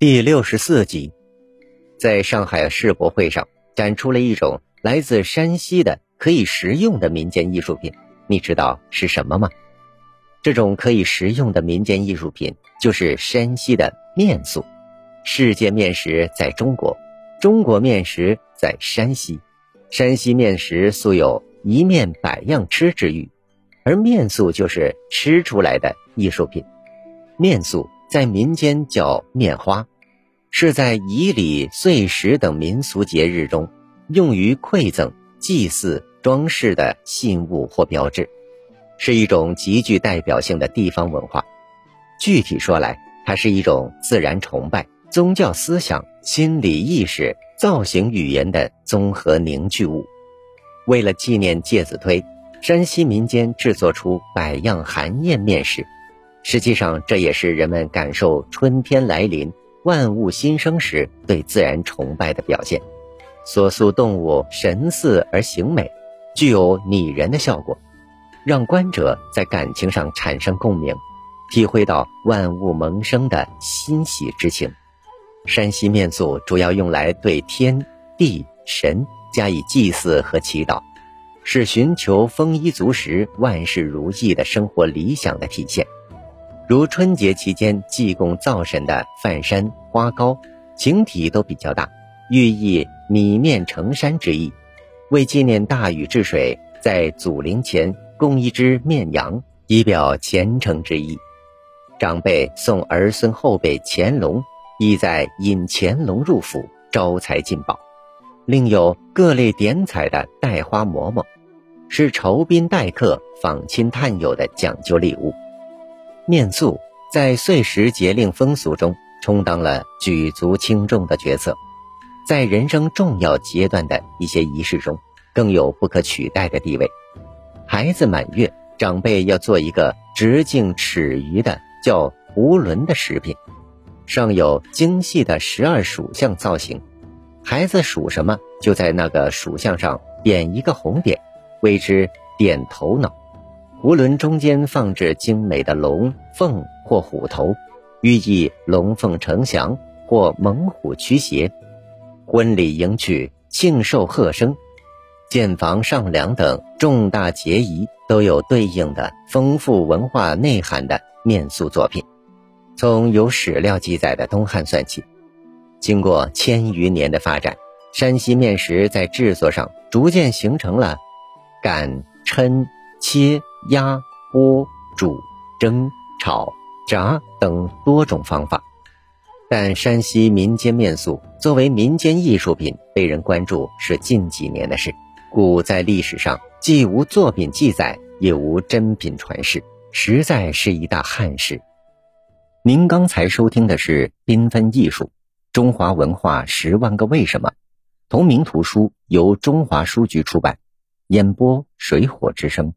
第六十四集，在上海世博会上展出了一种来自山西的可以食用的民间艺术品，你知道是什么吗？这种可以食用的民间艺术品就是山西的面塑。世界面食在中国，中国面食在山西，山西面食素有一面百样吃之誉，而面塑就是吃出来的艺术品。面塑在民间叫面花。是在仪礼、岁时等民俗节日中，用于馈赠、祭祀、装饰的信物或标志，是一种极具代表性的地方文化。具体说来，它是一种自然崇拜、宗教思想、心理意识、造型语言的综合凝聚物。为了纪念介子推，山西民间制作出百样寒宴面食，实际上这也是人们感受春天来临。万物新生时对自然崇拜的表现，所塑动物神似而形美，具有拟人的效果，让观者在感情上产生共鸣，体会到万物萌生的欣喜之情。山西面塑主要用来对天地神加以祭祀和祈祷，是寻求丰衣足食、万事如意的生活理想的体现。如春节期间祭供灶神的饭山花糕，形体都比较大，寓意米面成山之意。为纪念大禹治水，在祖陵前供一只面羊，以表虔诚之意。长辈送儿孙后辈乾隆，意在引乾隆入府，招财进宝。另有各类点彩的带花馍馍，是酬宾待客、访亲探友的讲究礼物。面塑在岁时节令风俗中充当了举足轻重的角色，在人生重要阶段的一些仪式中，更有不可取代的地位。孩子满月，长辈要做一个直径尺余的叫囫囵的食品，上有精细的十二属相造型，孩子属什么，就在那个属相上点一个红点，谓之点头脑。无论中间放置精美的龙凤或虎头，寓意龙凤呈祥或猛虎驱邪。婚礼迎娶、庆寿贺生、建房上梁等重大节仪，都有对应的丰富文化内涵的面塑作品。从有史料记载的东汉算起，经过千余年的发展，山西面食在制作上逐渐形成了擀、抻、切。压、剥、煮、蒸、炒、炸等多种方法，但山西民间面塑作为民间艺术品被人关注是近几年的事，故在历史上既无作品记载，也无真品传世，实在是一大憾事。您刚才收听的是《缤纷艺术：中华文化十万个为什么》，同名图书由中华书局出版，演播水火之声。